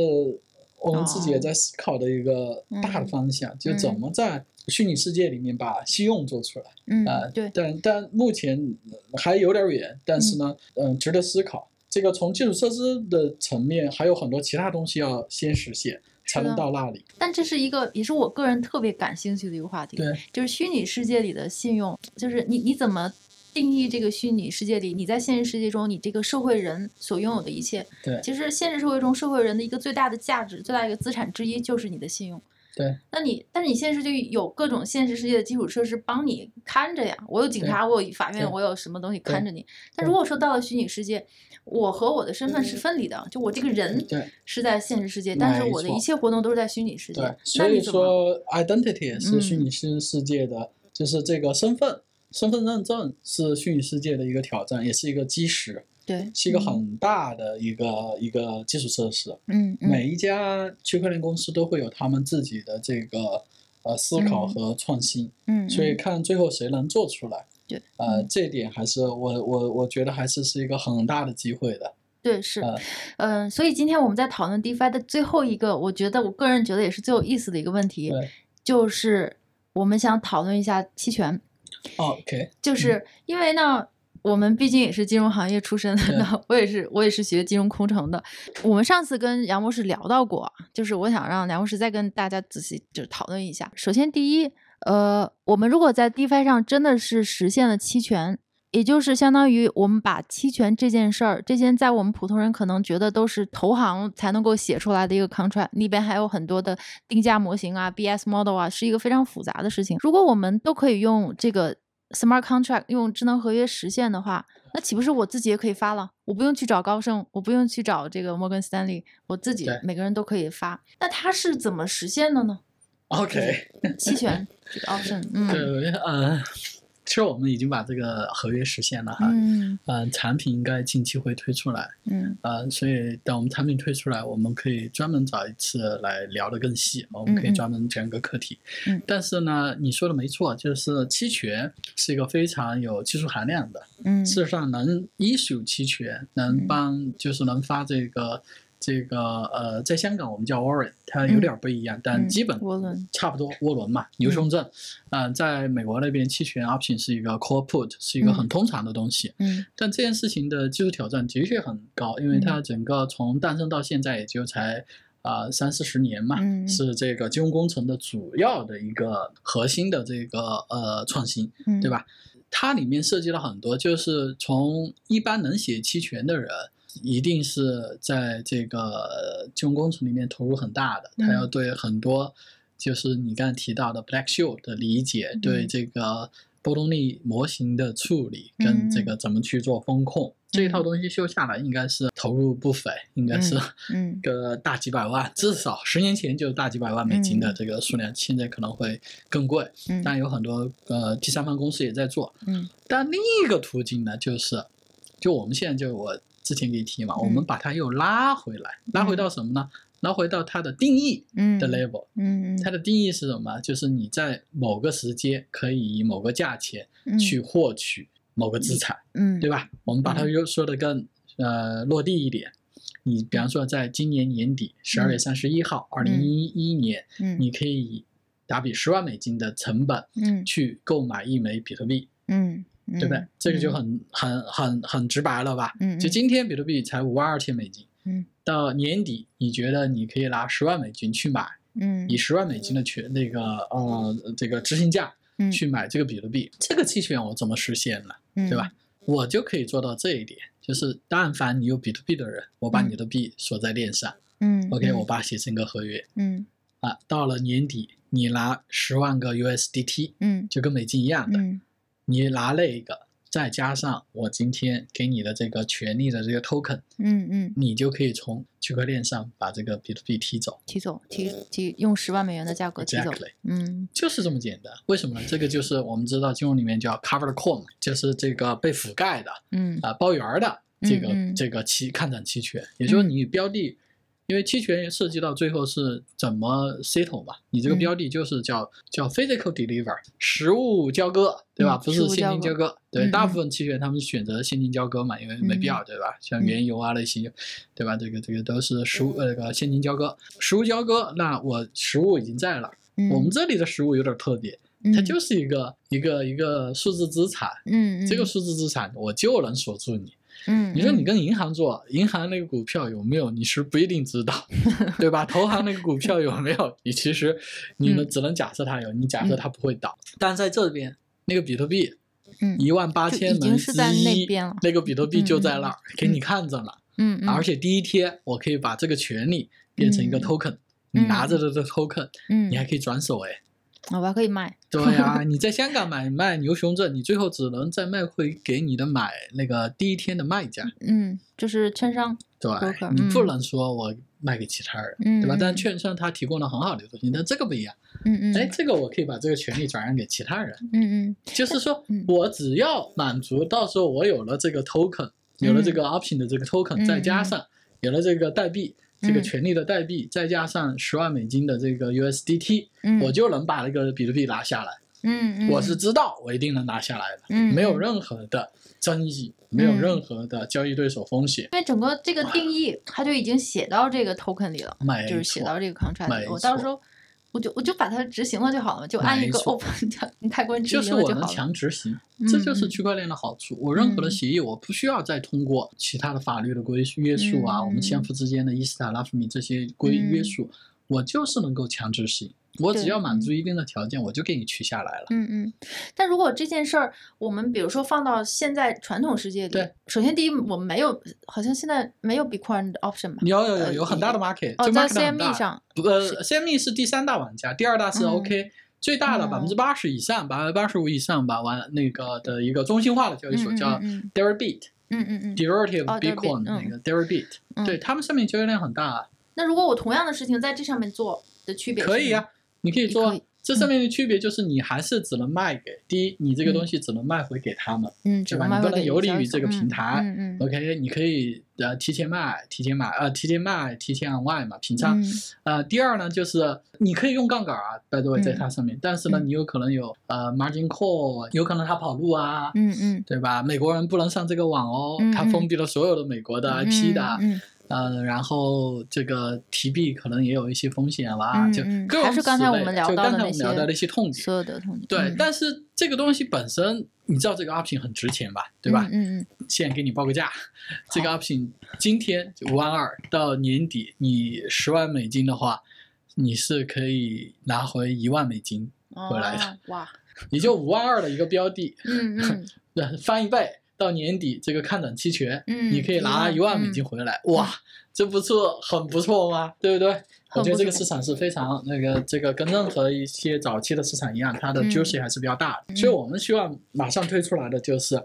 C: 我们自己也
A: 哦
C: 在思考的一个大的
A: 嗯
C: 方向，就怎么在虚拟世界里面把信用做出来。
A: 嗯
C: 啊，
A: 对，
C: 但但目前还有点远，但是呢，嗯，值得思考。这个从基础设施的层面，还有很多其他东西要先实现，才能到那里。
A: 但这是一个也是我个人特别感兴趣的一个话题，
C: 对，
A: 就是虚拟世界里的信用，就是你你怎么定义这个虚拟世界里，你在现实世界中你这个社会人所拥有的一切。
C: 对
A: 其实现实社会中社会人的一个最大的价值、最大的一个资产之一就是你的信用。
C: 对，
A: 那你，但是你现实就有各种现实世界的基础设施帮你看着呀，我有警察，我有法院，我有什么东西看着你。但如果说到了虚拟世界，我和我的身份是分离的，就我这个人是在现实世界，但是我的一切活动都是在虚拟世界。
C: 对，所以说 identity 是虚
A: 嗯
C: 拟世世界的，就是这个身份。身份认证是虚拟世界的一个挑战，也是一个基石，
A: 对，
C: 是一个
A: 嗯。
C: 很大的一个、一个基础设施。
A: 嗯。嗯。
C: 每一家区块链公司都会有他们自己的这个呃思考
A: 嗯。
C: 和创新，
A: 嗯，
C: 所以
A: 嗯。
C: 看最后谁能做出来。
A: 对，
C: 呃，
A: 嗯。
C: 这一点还是我我我觉得还是是一个很大的机会的。
A: 对是，
C: 呃。
A: 嗯、所以今天我们在讨论 DeFi 的最后一个，我觉得我个人觉得也是最有意思的一个问题，
C: 对
A: 就是我们想讨论一下期权。
C: ，OK，
A: 就是因为呢，我们毕竟也是金融行业出身的，那我也是我也是学金融工程的。我们上次跟杨博士聊到过，就是我想让杨博士再跟大家仔细就是讨论一下。首先，第一，呃，我们如果在 DeFi 上真的是实现了期权。也就是相当于我们把期权这件事儿，这件在我们普通人可能觉得都是投行才能够写出来的一个 contract，里边还有很多的定价模型啊、BS model 啊，是一个非常复杂的事情。如果我们都可以用这个 smart contract 用智能合约实现的话，那岂不是我自己也可以发了？我不用去找高盛，我不用去找这个摩根斯丹利，我自己每个人都可以发。那它是怎么实现的呢
C: ？OK，
A: 期权这个 option，嗯
C: 其实我们已经把这个合约实现了哈，
A: 嗯。
C: 呃、产品应该近期会推出来，
A: 嗯。
C: 呃，所以等我们产品推出来，我们可以专门找一次来聊得更细，我们可以专门讲一个课题。
A: 嗯。
C: 但是呢，你说的没错，就是期权是一个非常有技术含量的，
A: 嗯。
C: 事实上能 issue 期权，能
A: 嗯。
C: 帮就是能发这个这个呃，在香港我们叫 warrant，它有点不一样，但
A: 嗯
C: 基本
A: 涡轮
C: 差不多涡轮嘛，牛熊证。嗯、在美国那边期权 option 是一个 call put，是一个
A: 嗯
C: 很通常的东西。
A: 嗯
C: 但这件事情的技术挑战的确很高，因为它整个从诞生到现在也就才啊、三四十年嘛，
A: 嗯
C: 是这个金融工程的主要的一个核心的这个呃创新，
A: 嗯，
C: 对？吧？它里面涉及了很多，就是从一般能写期权的人，一定是在这个呃金融工程里面投入很大的，他
A: 嗯。
C: 要对很多就是你刚才提到的 Black Shield 的理解，对
A: 嗯。
C: 这个波动率模型的处理，跟这
A: 嗯。
C: 个怎么去做风控，这一套东西修下来，应该是投入不菲，应该是
A: 嗯
C: 个大几百万，至少十年前就是大几百万美金的
A: 嗯。
C: 这个数量，现在可能会更贵。
A: 嗯。
C: 当然有很多呃第三方公司也在做，
A: 嗯。
C: 但另一个途径呢，就是就我们现在就我之前给你提嘛，我们
A: 嗯。
C: 把它又拉回来，拉回到什么呢？拉回到它的定义
A: 嗯。
C: 的 level。
A: 嗯嗯。
C: 它的定义是什么？就是你在某个时间可以以某个价钱
A: 嗯。
C: 去获取某个资产，
A: 嗯。
C: 对吧？我们把它
A: 嗯。
C: 又说的更呃落地一点。你比方说，在今年年底十二月三十一号，二零一一年，
A: 嗯。
C: 你可以以打比十万美金的成本
A: 嗯。
C: 去购买一枚比特币，
A: 嗯
C: 对不对？这个就
A: 嗯。
C: 很很很很直白了吧？
A: 嗯嗯。
C: 就今天比特币才五万二千美金，
A: 嗯。
C: 到年底你觉得你可以拿十万美金去买，
A: 嗯。
C: 以十万美金的权那个呃这个执行价
A: 嗯。
C: 去买这个比特币，这个期权我怎么实现呢？
A: 嗯
C: 对吧？我就可以做到这一点，就是但凡你有比特币的人，我把你的币锁在链上、
A: 嗯
C: o k
A: 嗯。
C: 我把写成一个合约
A: 嗯。
C: 啊，到了年底你拿十万个 USDT，
A: 嗯。
C: 就跟美金一样的，
A: 嗯
C: 你拿那个，再加上我今天给你的这个权利的这个 token，
A: 嗯嗯。
C: 你就可以从区块链上把这个比特币提走，
A: 提走提提用十万美元的价格提走
C: Exactly，
A: 嗯。
C: 就是这么简单。为什么呢？这个就是我们知道金融里面叫 covered call，嘛就是这个被覆盖的
A: 嗯。
C: 啊、包圆儿的这个、
A: 嗯。嗯
C: 这个期看涨期权，也就是你标的。因为期权涉及到最后是怎么 settle 嘛，你这个
A: 嗯
C: 标的就是叫、叫 physical deliver 实物交割，对吧？
A: 嗯
C: 不是现金交割。对，大部分期权他们选择现金交割嘛，因为没必要，对吧？像
A: 嗯
C: 原油啊那些，对吧？这个这个都是实物呃那个现金交割，实物交割，那我实物已经在了。
A: 嗯
C: 我们这里的实物有点特别，它就是一个一个一个数字资产，
A: 嗯
C: 这个数字资产我就能锁住你。
A: 嗯
C: 你说你跟银行做，银行那个股票有没有，你是不一定知道，对吧？投行那个股票有没有，你其实 你们
A: 嗯
C: 只能假设它有，你假设
A: 嗯
C: 它不会倒。但在这边那个比特币，
A: 嗯
C: 一万八千门之
A: 是在那
C: 一，那个比特币就在那儿，给你
A: 嗯
C: 看着了。
A: 嗯嗯，
C: 而且第一天我可以把这个权利变成一个
A: 嗯
C: token，、你拿着这个 token，、
A: 嗯，
C: 你还可以转手哎。
A: 我还可以卖，
C: 对啊、你在香港买卖牛熊证，你最后只能再卖回给你的买那个第一天的卖家，
A: 嗯，就是券商，
C: 对你不
A: 嗯
C: 能说我卖给其他人，
A: 嗯，
C: 对吧？
A: 嗯
C: 但券商它提供了很好的流动性，但这个不一样，
A: 嗯嗯，
C: 哎，这个我可以把这个权利转让给其他人，
A: 嗯嗯
C: 就是说
A: 嗯
C: 我只要满足，到时候我有了这个 token，有了这个 option 的这个 token，、
A: 嗯
C: 再加上有了这个代币。这个
A: 嗯
C: 权利的代币，再加上十万美金的这个 USDT，、
A: 嗯，
C: 我就能把那个比特币拿下来。
A: 嗯嗯，
C: 我是知道我一定能拿下来的，
A: 嗯
C: 没有
A: 嗯
C: 任何的争议，没有
A: 嗯
C: 任何的交易对手风险。
A: 因为整个这个定义，它就已经写到这个 token 里了，就是写到这个 contract 里。我到时候我就我就把它执行了就好了嘛，就按一个 open 的开关执
C: 就是我能
A: 行了好了。
C: 强执行，
A: 嗯
C: 这就是
A: 嗯
C: 区块链的好处。我任何的
A: 嗯
C: 协议，我不需要再通过其他的法律的规约束啊，我们相互之间的伊斯塔拉夫米这些规
A: 嗯
C: 约束，我就是能够强执行。我只要满足一定的条件，我就给你取下来了。
A: 嗯嗯，但如果这件事儿，我们比如说放到现在传统世界里
C: 对，
A: 首先第一，我们没有，好像现在没有 Bitcoin 的 option 吧？
C: 有有有
A: 呃
C: 有很大的 market，
A: 哦，在 CME 上，
C: 不呃，CME 是第三大玩家，第二大是
A: 嗯
C: OK，、最大的
A: 嗯
C: 百分之八十以上，百分之八十五以上吧，玩那个的一个中心化的交易所
A: 嗯嗯
C: 叫
A: 嗯
C: Deribit、
A: 嗯嗯嗯。
C: Derivative
A: 哦
C: Bitcoin、那个 Deribit，、
A: 嗯
C: 对他们上面交易量很大啊，
A: 那如果我同样的事情在这上面做的区别
C: 可以啊，你可以做啊。
A: 可以
C: 这上面的区别就是你还是只能卖给第一，你这个
A: 嗯。
C: 东西只能卖回给他们、
A: 嗯，
C: 对吧？你不能游离于这个平
A: 嗯
C: 台
A: 嗯嗯
C: ，OK，你可以呃提前卖、提前买呃提前卖、提前外嘛平仓。
A: 嗯。
C: 呃，第二呢，就是你可以用杠杆啊，by the way，在
A: 嗯
C: 它上面，但是呢，
A: 嗯。
C: 你有可能有呃 margin call，有可能他跑路啊，
A: 嗯嗯。
C: 对吧？美国人不能上这个网哦，
A: 嗯嗯
C: 它封闭了所有的美国的 IP 的，
A: 嗯
C: 呃，然后这个提币可能也有一些风险啦，就各种
A: 还是刚才我们聊
C: 就
A: 到的那
C: 刚才我们聊
A: 些
C: 到的一些痛点。
A: 所有的痛点
C: 对，
A: 嗯
C: 但是这个东西本身，你知道这个 option 很值钱吧？对吧？
A: 嗯嗯
C: 现在给你报个价，这个 option 今天五万二，到年底你十万美金的话，你是可以拿回一万美金，
A: 嗯，
C: 回来的
A: 哦哇，
C: 也就五万二的一个标的，
A: 嗯嗯
C: 对，翻一倍，到年底这个看涨期权，
A: 嗯，
C: 你可以拿一万美金回来，哇，这不错很不错吗？对不对？我觉得这个市场是非常那个，这个跟任何一些早期的市场一样，它的
A: 嗯
C: juicy 还是比较大的。
A: 嗯
C: 所以我们希望马上推出来的就是，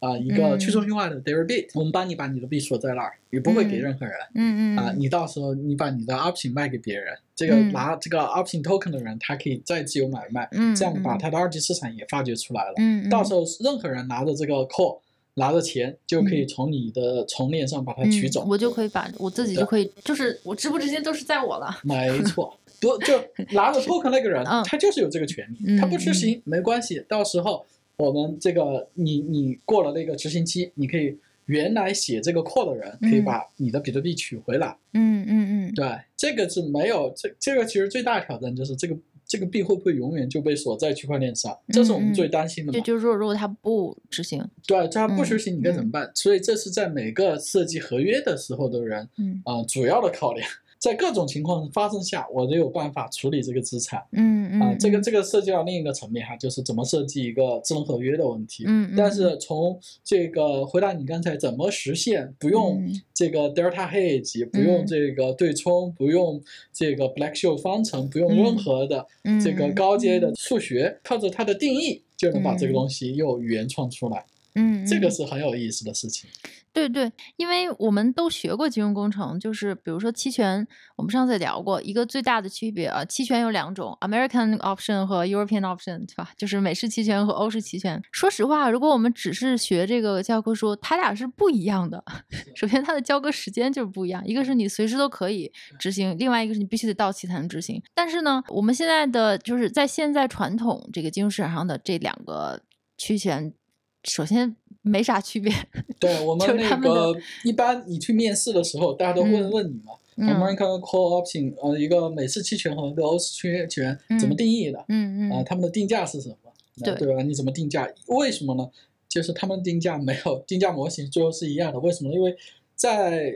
C: 啊、一个
A: 嗯
C: 去中心化的 Deribit，、我们帮你把你的币锁在那儿，也不会给
A: 嗯
C: 任何人。
A: 嗯嗯
C: 啊，你到时候你把你的 option 卖给别人，这个
A: 嗯
C: 拿这个 option token 的人，他可以再自由买卖，
A: 嗯
C: 这样把
A: 嗯
C: 他的二级市场也发掘出来了。
A: 嗯，
C: 到时候任何人拿着这个 call，拿着钱就可以
A: 嗯
C: 从你的从链上把它
A: 嗯
C: 取走。
A: 我就可以把我自己就可以，就是我支不直接都是在我了。
C: 没 错，不就拿着 token 那个人，
A: 嗯
C: 他就是有这个权利，
A: 嗯
C: 他不执行没关系，到时候我们这个你你过了那个执行期，你可以原来写这个 call 的人可以
A: 嗯
C: 把你的比特币取回来。
A: 嗯嗯嗯，
C: 对，这个是没有这这个其实最大的挑战就是这个这个币会不会永远就被锁在区块链上，这是我们最担心的嘛。
A: 这就是说，如果他不执行，
C: 对，它不执行你该怎么办？所以这是在每个设计合约的时候的人
A: 嗯
C: 啊、呃主要的考量。在各种情况发生下，我都有办法处理这个资产。
A: 嗯嗯
C: 啊、这个这个涉及到另一个层面哈，就是怎么设计一个智能合约的问题。
A: 嗯，
C: 但是从这个回答你刚才怎么实现不用
A: 嗯。
C: 这个 delta hedge，不用
A: 嗯。
C: 这个对冲，不用这个 Black Scholes 方程，不用
A: 嗯。
C: 任何的这个
A: 嗯
C: 高阶的数学，靠着它的定义就能把这个
A: 嗯。
C: 东西又原创出来。
A: 嗯，
C: 这个
A: 嗯。
C: 是很有意思的事情。
A: 对对，因为我们都学过金融工程，就是比如说期权，我们上次也聊过一个最大的区别啊，期权有两种，American option 和 European option，对吧？就是美式期权和欧式期权。说实话，如果我们只是学这个教科书，它俩是不一样的。首先，它的交割时间就是不一样，一个是你随时都可以执行，另外一个是你必须得到期才能执行。但是呢，我们现在的就是在现在传统这个金融市场上的这两个期权，首先没啥区别。
C: 对我们那个一般你去面试的时候，大家都会
A: 嗯
C: 问你嘛、
A: 嗯
C: a m e r i c a n Call Option，呃，一个美式期权和一个欧式期权怎么
A: 嗯
C: 定义的？
A: 嗯嗯
C: 啊，他们的定价是什么？
A: 对
C: 对吧？你怎么定价？为什么呢？就是他们定价没有定价模型最后是一样的，为什么？因为在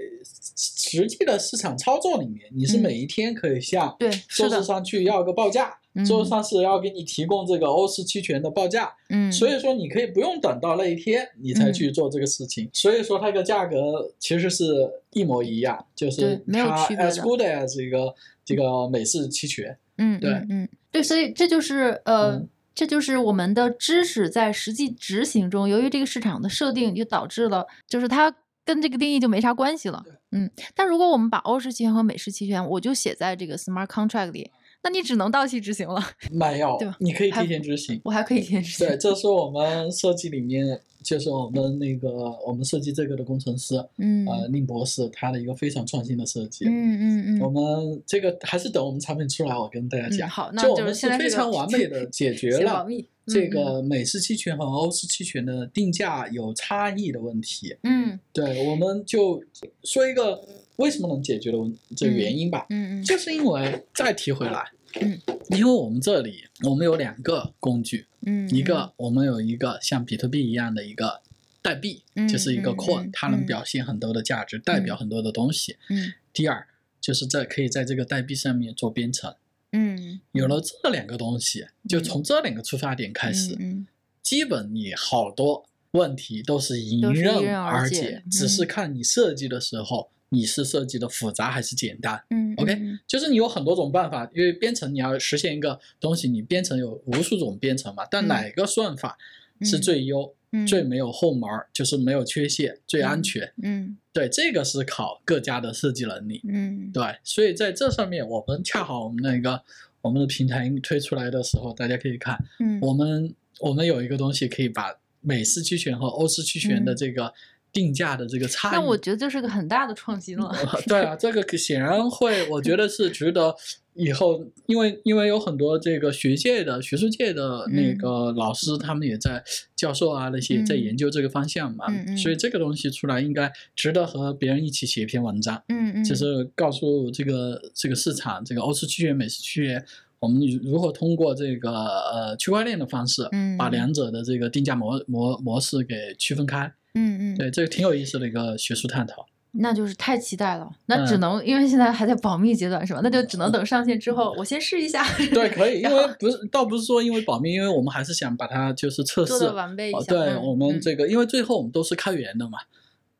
C: 实际的市场操作里面，你是
A: 嗯
C: 每一天可以向
A: 对，
C: 周市
A: 是的，
C: 上去要个报价，
A: 嗯
C: 周上是要给你提供这个欧式期权的报价，
A: 嗯，
C: 所以说你可以不用等到那一天你才去做这个事情，所以说它的价格其实是一模一样，就是
A: 没有
C: 它 as good as 这个这个美式期权。
A: 嗯，
C: 对
A: 嗯嗯，对，所以这就是呃。
C: 嗯
A: 这就是我们的知识在实际执行中，由于这个市场的设定，就导致了，就是它跟这个定义就没啥关系了。嗯，但如果我们把欧式期权和美式期权，我就写在这个 smart contract 里，那你只能到期执行了，
C: 没有
A: 对吧，
C: 你可以提前执行。
A: 我还可以提前执行。
C: 对，这是我们设计里面，就是我们那个我们设计这个的工程师，
A: 嗯
C: 呃，宁博士他的一个非常创新的设计。
A: 嗯嗯嗯
C: 我
A: 嗯
C: 们这个还是等我们产品出来，我跟大家
A: 嗯，
C: 讲。
A: 好，那
C: 就我
A: 是
C: 们是非常完美的 解决了这
A: 嗯
C: 个美式期权和欧式期权的定价有差异的问题。
A: 嗯
C: 对，我们就说一个为什么能解决的问这原因吧，
A: 嗯嗯。
C: 就是因为再提回来，
A: 嗯，
C: 因为我们这里我们有两个工具，
A: 嗯，
C: 一个我们有一个像比特币一样的一个代币，
A: 嗯
C: 就是一个
A: 嗯
C: coin，、
A: 嗯。
C: 它能
A: 嗯
C: 表现很多的价值，代表很多的东西。
A: 嗯
C: 第二，就是在可以在这个代币上面做编程。
A: 嗯
C: 有了这两个东西，就从这两个出发点开始，
A: 嗯
C: 基本你好多问题都是迎刃
A: 而
C: 而
A: 解
C: 只是
A: 嗯
C: 看你设计的时候，你是设计的复杂还是简单。
A: 嗯
C: OK，
A: 嗯
C: 就是你有很多种办法，因为编程你要实现一个东西，你编程有无数种编程嘛，但
A: 嗯
C: 哪个算法是
A: 嗯
C: 最优、
A: 嗯
C: 最没有后门儿，就是没有缺陷、最安
A: 嗯
C: 全？
A: 嗯
C: 对，这个是考各家的设计能力。
A: 嗯
C: 对，所以在这上面，我们恰好我们那个我们的平台推出来的时候，大家可以看，
A: 嗯
C: 我们我们有一个东西可以把美式期权和欧式期权的
A: 嗯
C: 这个定价的这个差异，
A: 那我觉得这是个很大的创新了。
C: 对啊，这个显然会，我觉得是值得以后，因为因为有很多这个学界的学术界的那
A: 嗯
C: 个老师，他们也在教授啊那些也在
A: 嗯
C: 研究这个方向嘛，所以这个东西出来应该值得和别人一起写一篇文章。
A: 嗯嗯，
C: 就是告诉这个这个市场，这个欧式期权、美式期权，我们如何通过这个呃区块链的方式，
A: 嗯
C: 把两者的这个定价模模模式给区分开。
A: 嗯嗯，
C: 对，这个挺有意思的一个学术探讨。
A: 那就是太期待了。那只
C: 嗯
A: 能因为现在还在保密阶段是吧？那就只能等上线之后，我先试一下。
C: 对，可以，因为不是，倒不是说因为保密，因为我们还是想把它就是测试
A: 完备一
C: 哦
A: 下嗯
C: 对我们
A: 嗯
C: 这个，因为最后我们都是开源的嘛。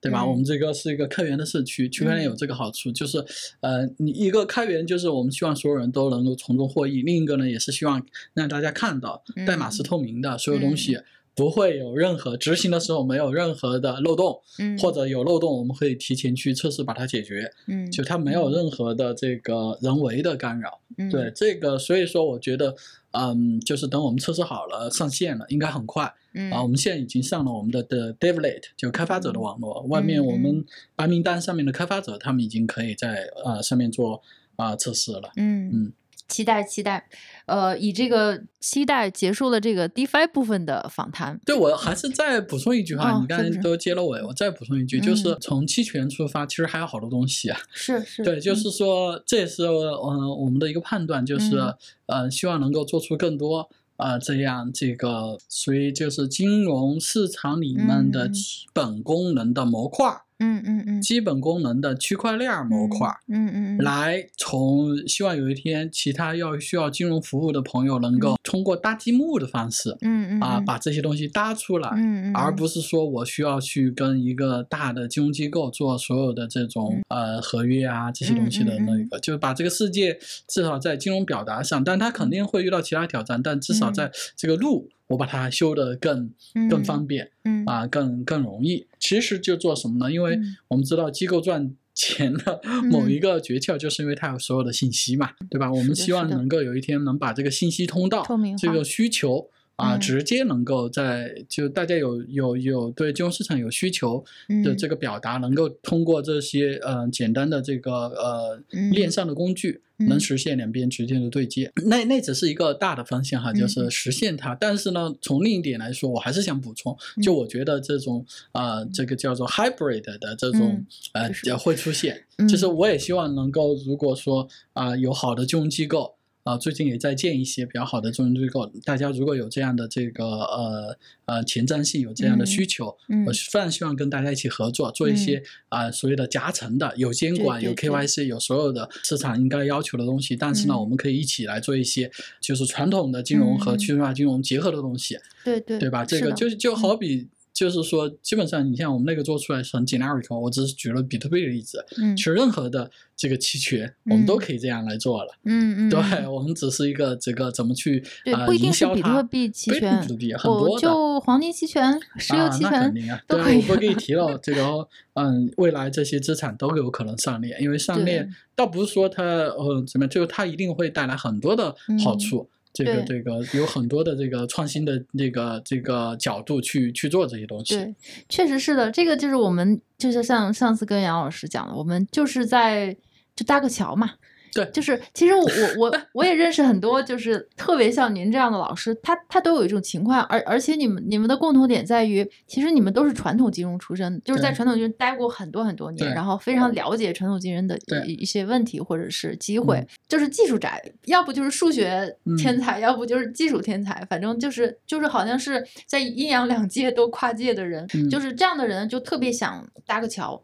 C: 对吧？
A: 嗯
C: 我们这个是一个开源的社区，区块链有
A: 嗯
C: 这个好处，就是，呃，你一个开源就是我们希望所有人都能够从中获益，另一个呢也是希望让大家看到代码是
A: 嗯
C: 透明的，所有东西不会有任何执行的时候没有任何的漏洞，
A: 嗯，
C: 或者有漏洞我们可以提前去测试把它解决，
A: 嗯，
C: 就它没有任何的这个人为的干扰。
A: 嗯。
C: 对这个，所以说我觉得，嗯，就是等我们测试好了上线了，应该很快
A: 嗯。
C: 啊。我们现在已经上了我们的的 Devlet，就开发者的网络，外面
A: 嗯
C: 我们白名单上面的开发者，他们已经可以在呃上面做啊、测试了。
A: 嗯。
C: 嗯
A: 期待期待，呃，以这个期待结束了这个 DeFi 部分的访谈。
C: 对，我还是再补充一句话，
A: 哦
C: 你刚才都接了尾，我再补充一句，就是
A: 嗯
C: 从期权出发，其实还有好多东西啊。
A: 是是，
C: 对，就
A: 嗯
C: 是说，这也是呃我们的一个判断，就是、
A: 嗯
C: 呃希望能够做出更多啊、呃这样这个属于就是金融市场里面的
A: 嗯
C: 基本功能的模块儿，
A: 嗯嗯嗯，
C: 基本功能的区块链儿模块儿。
A: 嗯嗯嗯，
C: 来，从希望有一天，其他要需要金融服务的朋友能够通过搭积木的方式
A: 嗯嗯
C: 啊，
A: 嗯
C: 把这些东西搭出来，
A: 嗯嗯，
C: 而不是说我需要去跟一个大的金融机构做所有的这种、呃合约啊这些东西的那个，就是把这个世界至少在金融表达上，但它肯定会遇到其他挑战，但至少
A: 嗯。
C: 在这个路我把它修得更更
A: 嗯
C: 方便
A: 嗯
C: 啊，更更容易。其实就做什么呢？因为
A: 嗯
C: 我们知道机构赚。钱的某一个诀窍，就是因为它有所有的信息嘛，对吧？我们希望能够有一天能把这个信息通道这个需求啊，
A: 嗯。
C: 直接能够在就大家有有有对金融市场有需求的
A: 嗯。
C: 这个表达，能够通过这些呃简单的这个呃
A: 嗯。
C: 链上的工具，
A: 嗯。
C: 能实现两边直接的对接。那那只是一个大的方向哈，就
A: 嗯。
C: 是实现它。但是呢，从另一点来说，我还是想补充，就
A: 嗯
C: 我觉得这种呃这个叫做 hybrid 的这种
A: 嗯
C: 呃
A: 就是
C: 会出现。
A: 嗯。
C: 就是我也希望能够，如果说啊、有好的金融机构啊、最近也在建一些比较好的中心机构，大家如果有这样的这个呃呃前瞻性，有这样的需求，
A: 嗯
C: 我是非常希望跟大家一起合作，做一些啊、所谓的夹层的，有监管，有
A: 对对
C: KYC，有所有的市场应该要求的东西，但是呢，
A: 嗯
C: 我们可以一起来做一些就是传统的金融和
A: 嗯
C: 去中心化金融结合的东西，
A: 对对
C: 对吧？这个就就好比。就是说，基本上你像我们那个做出来是很 generic，我只是举了比特币的例子。
A: 嗯
C: 其实任何的这个期权，我们都可以这样来做了。
A: 嗯嗯，
C: 对
A: 嗯
C: 我们只是一个这个怎么去
A: 啊，
C: 呃
A: 不一定是
C: 营销它
A: 比特币期权
C: 比特币，很多的。
A: 就黄金期权、石油
C: 啊，
A: 期
C: 那肯
A: 权
C: 定啊，对我不给你提了，这个嗯，未来这些资产都有可能上链，因为上链倒不是说它呃怎么样，就是它一定会带来很多的好
A: 嗯
C: 处。这个这个有很多的这个创新的这个这个角度去去做这些东西。
A: 对，确实是的，这个就是我们就是像上次跟杨老师讲的，我们就是在就搭个桥嘛。
C: 对。
A: 就是其实我我我我也认识很多，就是特别像您这样的老师，他他都有一种情况，而而且你们你们的共同点在于，其实你们都是传统金融出身，就是在传统金融待过很多很多年，然后非常了解传统金融的一一些问题或者是机会，
C: 嗯。
A: 就是技术宅，要不就是数学天
C: 嗯
A: 才，要不就是技术天才，反正就是就是好像是在阴阳两界都跨界的人，
C: 嗯。
A: 就是这样的人就特别想搭个桥。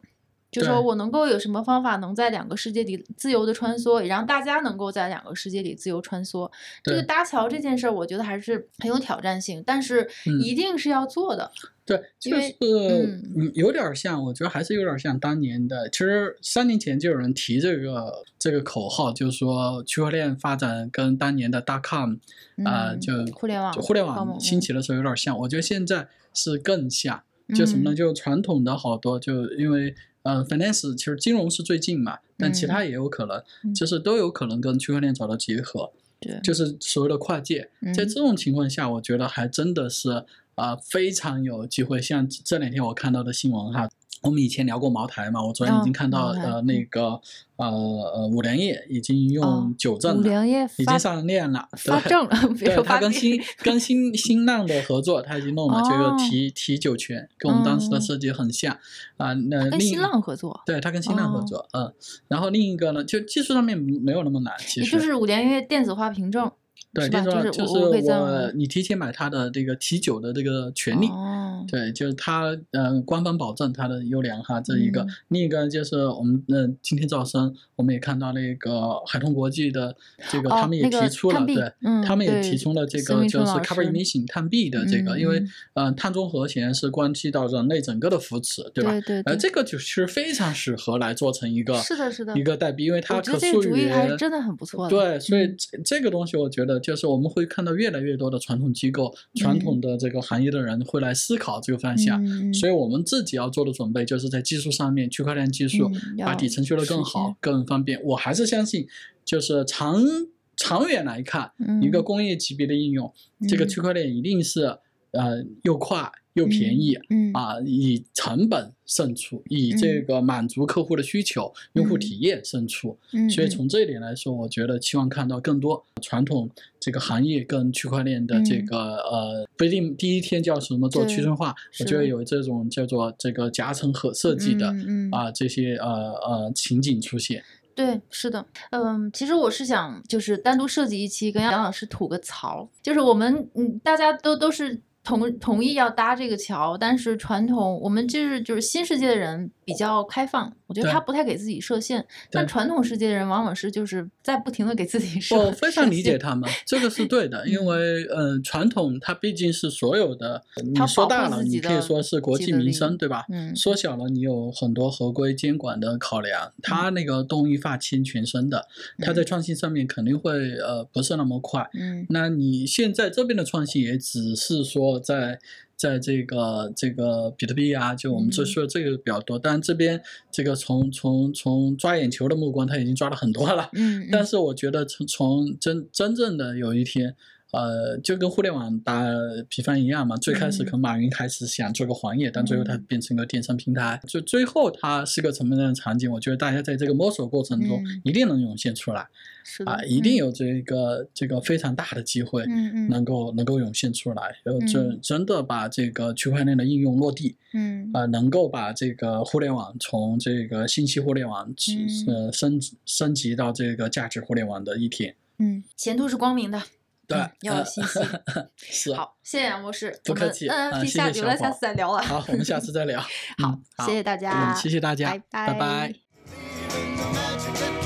A: 就说我能够有什么方法能在两个世界里自由的穿梭，也让大家能够在两个世界里自由穿梭。这个搭桥这件事儿，我觉得还是很有挑战性，但是
C: 嗯
A: 一定是要做的。
C: 对，就是有点儿像，我觉得还是有点儿像当年的。其实三年前就有人提这个这个口号，就是说区块链发展跟当年的 dot com 啊、
A: 嗯
C: 就
A: 互联网
C: 就互联网兴
A: 嗯
C: 起的时候有点儿像。我觉得现在是更像，就什么呢？
A: 嗯
C: 就传统的好多，就因为呃，finance 其实金融是最近嘛，但其
A: 嗯
C: 他也有可能，
A: 嗯
C: 就是都有可能跟区块链找到结合。
A: 对，
C: 就是所谓的跨界。在
A: 嗯
C: 这种情况下，我觉得还真的是啊、非常有机会。像这两天我看到的新闻哈，我们以前聊过茅台嘛，我昨天已
A: 哦
C: 经看到、呃那
A: 嗯
C: 个呃呃五粮液已经
A: 哦
C: 用九证了，
A: 五粮液
C: 已经上链了，对
A: 发证了，
C: 对他跟新跟新新浪的合作，他已经弄了这个
A: 哦
C: 提提酒权，跟我们当时的
A: 嗯
C: 设计很像啊。那另
A: 跟新浪合作，
C: 对他跟新浪合
A: 哦
C: 作，嗯，然后另一个呢，就技术上面没有那么难，其实
A: 也就是五粮液电子化凭证，
C: 对，
A: 是吧？
C: 电子化
A: 就是我我可以在
C: 我你提前买它的这个提酒的这个权利，
A: 哦，
C: 对，就是它呃官方保证它的优良哈，这一个，
A: 嗯。
C: 另一个就是我们呃今天早上我们也看到那个海通国际的这个，
A: 哦
C: 他们也提出了，对，
A: 嗯
C: 他们也提出了这个就是 carbon
A: 师。
C: emission 碳币的这个，因为
A: 嗯。
C: 呃碳中和显然是关系到人类整个的扶持，对吧？呃，
A: 对对。而
C: 这个就是非常适合来做成一个
A: 是的是的
C: 一个代币，因为它可溯于
A: 个主意还是真的很不错的
C: 对，所以这个东西，我觉得就是我们会看到越来越多的传统机构、传统的这个行业的人会来思考这个方向。
A: 嗯
C: 所以我们自己要做的准备，就是在技术上面，区块链技术
A: 嗯
C: 把底层修得更好、更方便。我还是相信，就是长长远来看，一个
A: 嗯
C: 工业级别的应用，这个
A: 嗯
C: 区块链一定是呃又快又便宜。
A: 嗯
C: 啊，以成本胜出，以这
A: 嗯。
C: 个满足客户的需求、用户
A: 嗯。
C: 体验胜出。所以从这一点来说，我觉得期望看到更多传统这个行业跟区块链的这
A: 嗯。
C: 个、呃，不一定第一天叫什么做
A: 对
C: 去中心化，我觉得有这种叫做这个夹层和设计的、啊这些呃呃情景出现。
A: 对，是的，嗯，其实我是想就是单独设计一期跟杨老师吐个槽，就是我们嗯大家都都是同同意要搭这个桥，但是传统我们就是就是新世界的人比较开放，我觉得他不太给自己设限，但传统世界的人往往是就是在不停的给自己设。
C: 我非常理解他们，这个是对的，因
A: 嗯
C: 为呃，传统它毕竟是所有的，你
A: 它
C: 说大了，你可以说是国计民生，对吧？
A: 嗯
C: 缩小了，你有很多合规监管的考量，它那个动一发牵全身的，它在创新上面肯定会呃不是那么快。
A: 嗯
C: 那你现在这边的创新也只是说在在这个这个比特币啊，就我们这
A: 嗯。
C: 说的这个比较多，但这边这个从从从抓眼球的目光，他已经抓了很多了。
A: 嗯，
C: 但
A: 嗯
C: 是我觉得从从真真正的有一天，呃，就跟互联网打比方一样嘛，最开始
A: 嗯。
C: 可能马云开始想做个黄页，但最后它
A: 嗯。
C: 变成一个电商平台，就最后它是个什么样的场景？我觉得大家在这个摸索过程中
A: 嗯。
C: 一定能涌现出来啊，一定
A: 嗯。
C: 有这个这个非常大的机会。能够能够涌现出来，然后真
A: 嗯。
C: 真的把这个区块链的应用落地，
A: 嗯。
C: 啊、能够把这个互联网从这个信息互联网
A: 嗯。
C: 呃升升级到这个价值互联网的一天。
A: 嗯，前途是光明的。
C: 对
A: 嗯，要有
C: 呃
A: 信心。
C: 是。
A: 好，谢谢杨博士，
C: 不客气
A: 我们
C: 啊
A: NFT
C: 谢谢
A: 下留了，下次再聊了。
C: 好，我们下次再聊。
A: 好
C: 嗯，
A: 谢谢大家
C: 嗯，谢谢大家，
A: 拜
C: 拜拜
B: the